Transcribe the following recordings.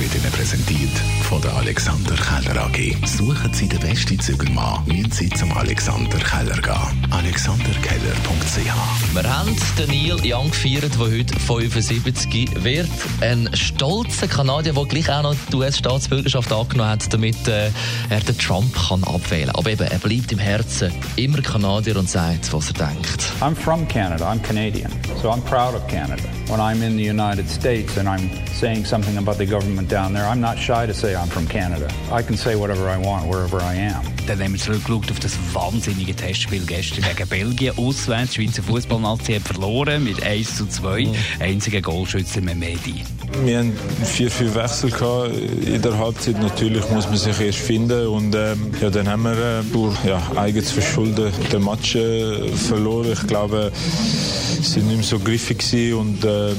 wird Ihnen präsentiert von der Alexander Keller AG. Suchen Sie den besten Zügelmann, müssen Sie zum Alexander Keller gehen. AlexanderKeller.ch Wir haben den Neil Young gefeiert, der heute 75 wird. Ein stolzer Kanadier, der gleich auch noch die US-Staatsbürgerschaft angenommen hat, damit äh, er den Trump kann abwählen kann. Aber eben, er bleibt im Herzen immer Kanadier und sagt, was er denkt. I'm from Canada. I'm Canadian. So I'm proud of Canada. When I'm in the United States and I'm saying something about the government down there, I'm not shy to say I'm from Canada. I can say whatever I want wherever I am. Dann haben wir zurückgeschaut auf das wahnsinnige Testspiel gestern gegen Belgien. Auswärts, die Schweizer Fußballnazi hat verloren mit 1 zu 2. Mhm. Einziger Goalschütze Memedi. Wir hatten vier, vier Wechsel gehabt in der Halbzeit. Natürlich muss man sich erst finden. Und ähm, ja, dann haben wir äh, durch ja, eigenes Verschulden den Match äh, verloren. Ich glaube, sie waren nicht mehr so griffig gewesen und äh,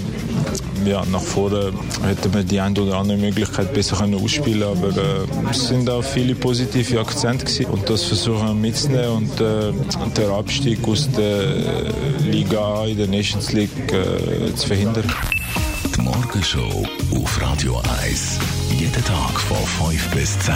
ja, nach vorne hätten wir die eine oder andere Möglichkeit besser können ausspielen aber äh, es sind auch viele positive Akzente gewesen und das versuchen wir mitzunehmen und äh, der Abstieg aus der Liga in der Nations League äh, zu verhindern. Die Morgenshow auf Radio 1. Jeden Tag von 5 bis 10.